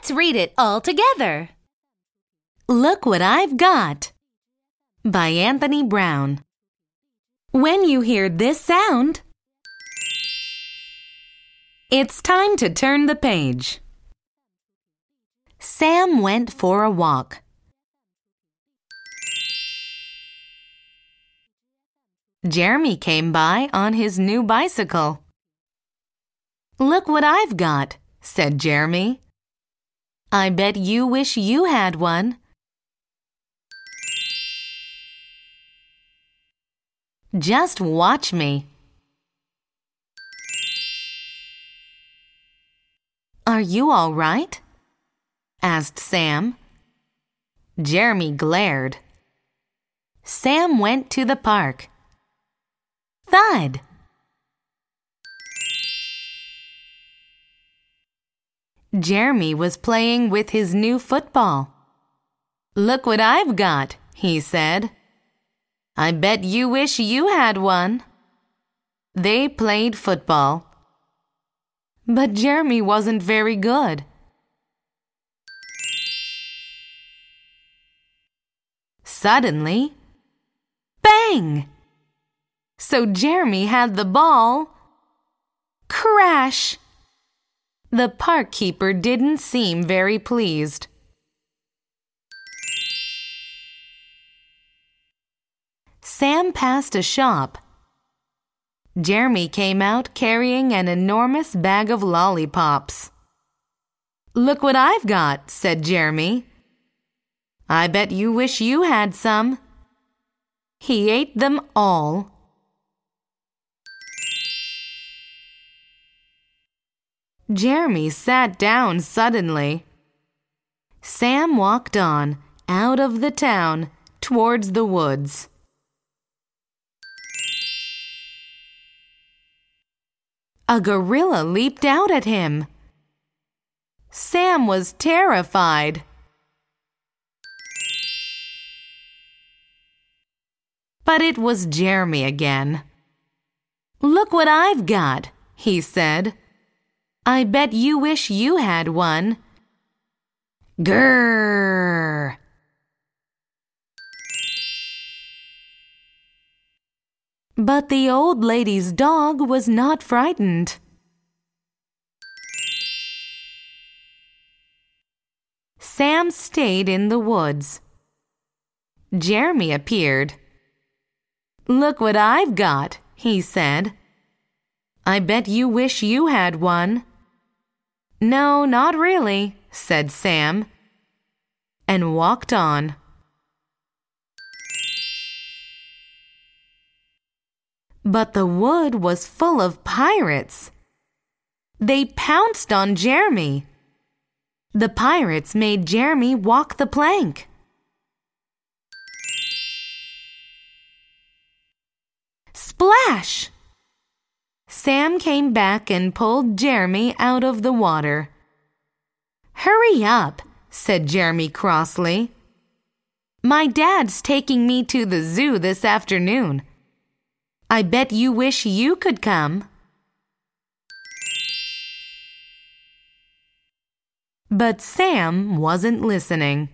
Let's read it all together. Look What I've Got by Anthony Browne. When you hear this sound, it's time to turn the page. Sam went for a walk. Jeremy came by on his new bicycle. Look what I've got, said Jeremy. I bet you wish you had one. Just watch me. Are you all right? asked Sam. Jeremy glared. Sam went to the park. Thud! Jeremy was playing with his new football. Look what I've got, he said. I bet you wish you had one. They played football. But Jeremy wasn't very good. Suddenly, bang! So Jeremy had the ball. Crash! The park keeper didn't seem very pleased. Sam passed a shop. Jeremy came out carrying an enormous bag of lollipops. Look what I've got, said Jeremy. I bet you wish you had some. He ate them all. Jeremy sat down suddenly. Sam walked on, out of the town, towards the woods. A gorilla leaped out at him. Sam was terrified. But it was Jeremy again. Look what I've got, he said. I bet you wish you had one. Grrr! But the old lady's dog was not frightened. Sam stayed in the woods. Jeremy appeared. Look what I've got, he said. I bet you wish you had one. No, not really, said Sam, and walked on. But the wood was full of pirates. They pounced on Jeremy. The pirates made Jeremy walk the plank. Splash! Sam came back and pulled Jeremy out of the water. Hurry up, said Jeremy crossly. My dad's taking me to the zoo this afternoon. I bet you wish you could come. But Sam wasn't listening.